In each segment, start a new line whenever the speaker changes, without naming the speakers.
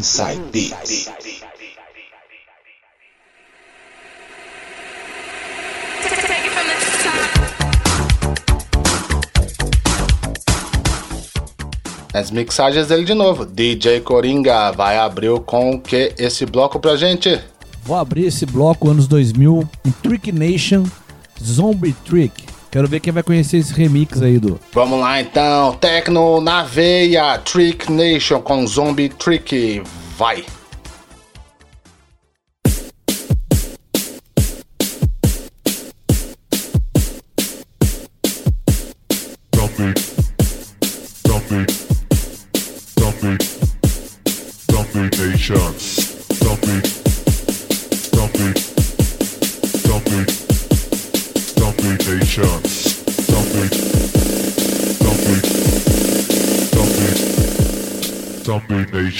Inside Beats.
As mixagens dele de novo. DJ Coringa vai abrir com o que esse bloco pra gente?
Vou abrir esse bloco anos 2000 em Trick Nation Zombie Trick. Quero ver quem vai conhecer esse remix aí do.
Vamos lá então, Tecno na veia, Trick Nation com Zombie Trick. Vai!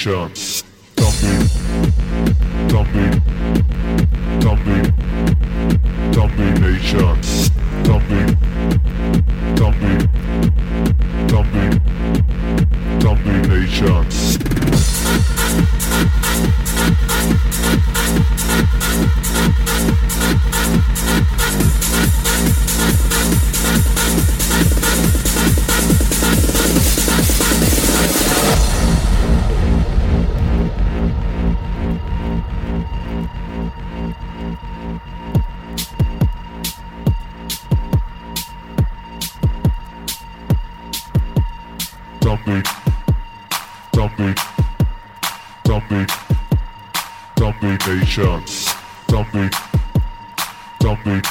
chance. Zombie, zombie, zombie nation. Zombie, zombie,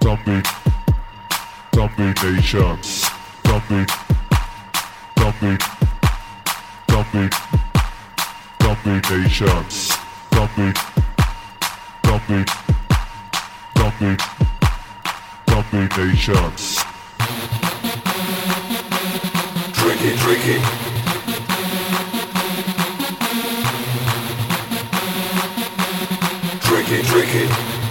zombie, zombie nation. Zombie, zombie, zombie, zombie nation. Zombie, zombie, zombie, zombie nation.
Drink it, it. It,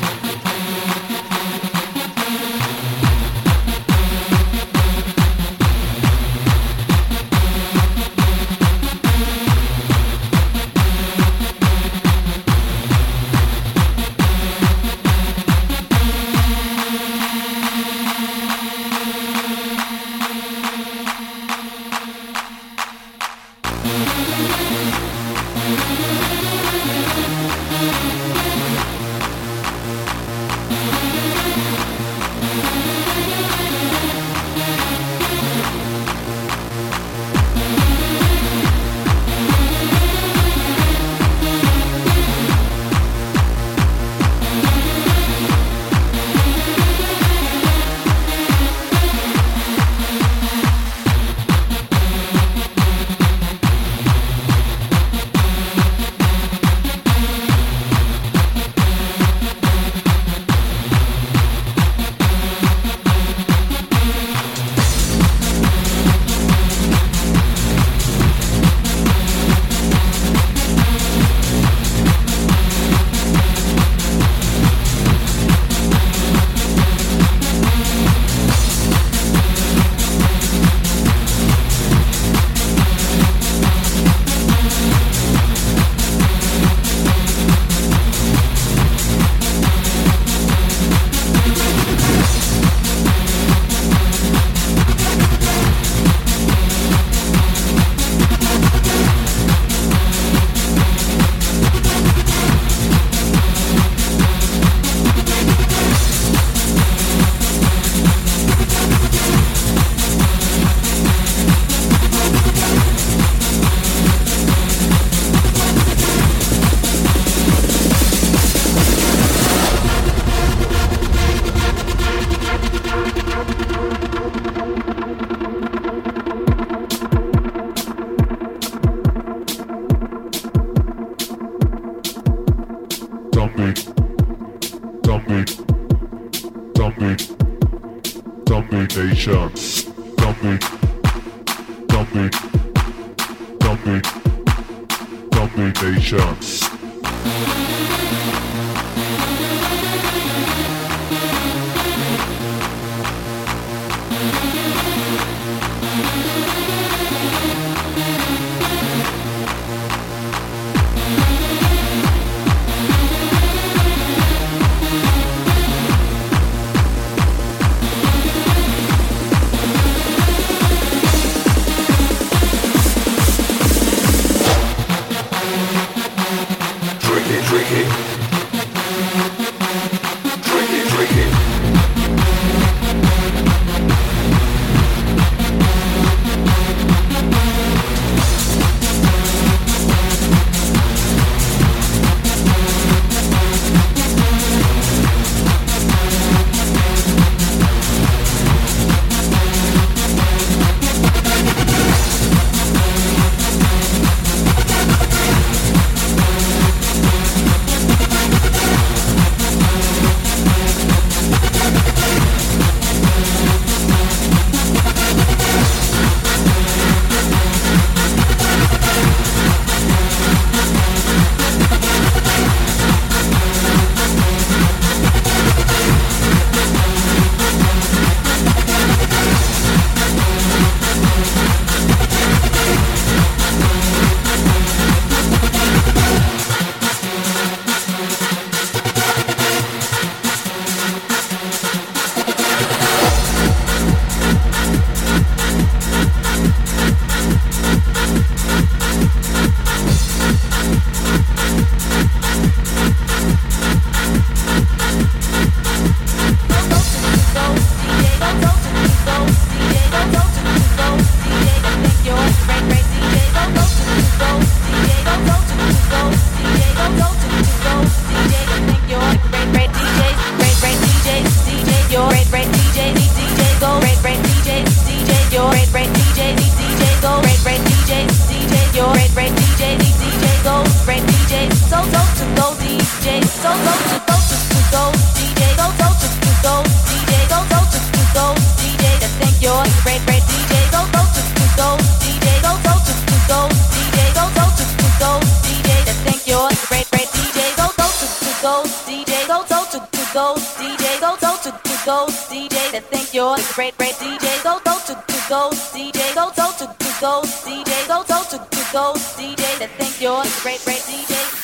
those DJ that think you're a great, great DJ. Go, go to, to those DJ. Go, go to, to those DJ. Go, go to, to those DJ that think you're a great, great DJ.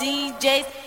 DJs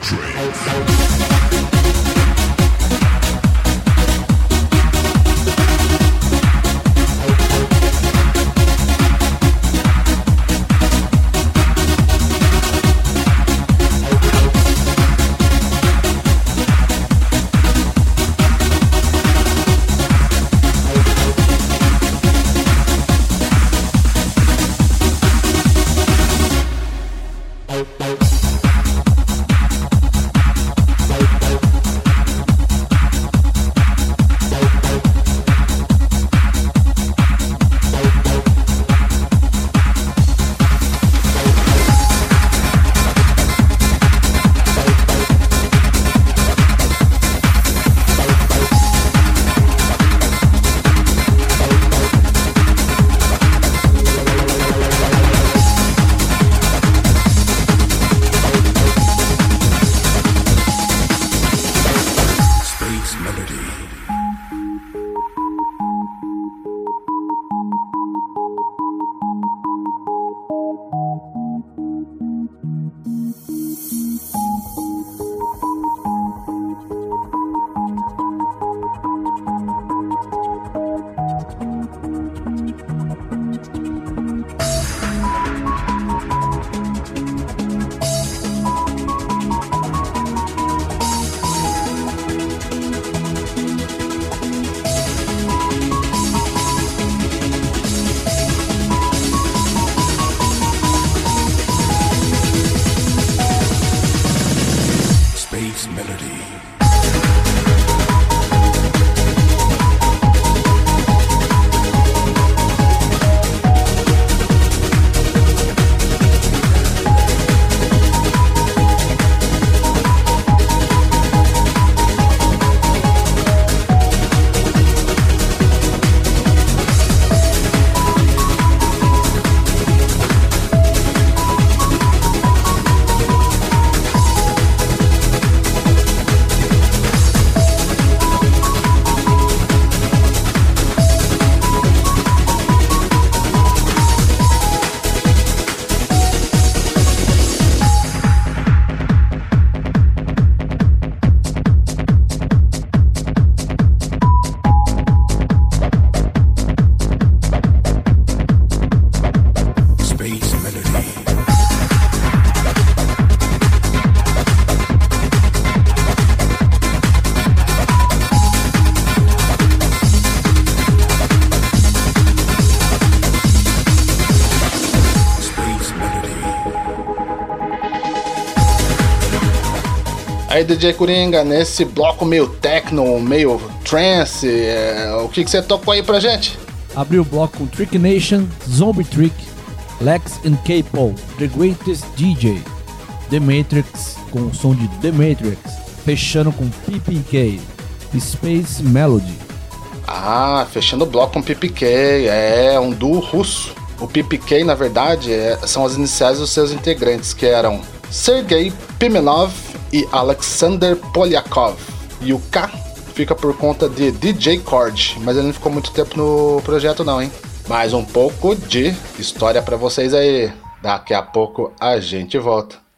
trance.
Aí, DJ Coringa, nesse bloco meio techno, meio trance, é, o que, que você tocou aí pra gente?
Abriu o bloco com Trick Nation, Zombie Trick, Lex and K-Paul, The Greatest DJ, The Matrix, com o som de The Matrix, fechando com PPK, Space Melody.
Ah, fechando o bloco com PPK, é um duo russo. O PPK, na verdade, é- são as iniciais dos seus integrantes, que eram Sergei Pimenov e Alexander Polyakov. E o K fica por conta de DJ Cord, mas ele não ficou muito tempo no projeto não, hein? Mais um pouco de história pra vocês aí. Daqui a pouco a gente volta.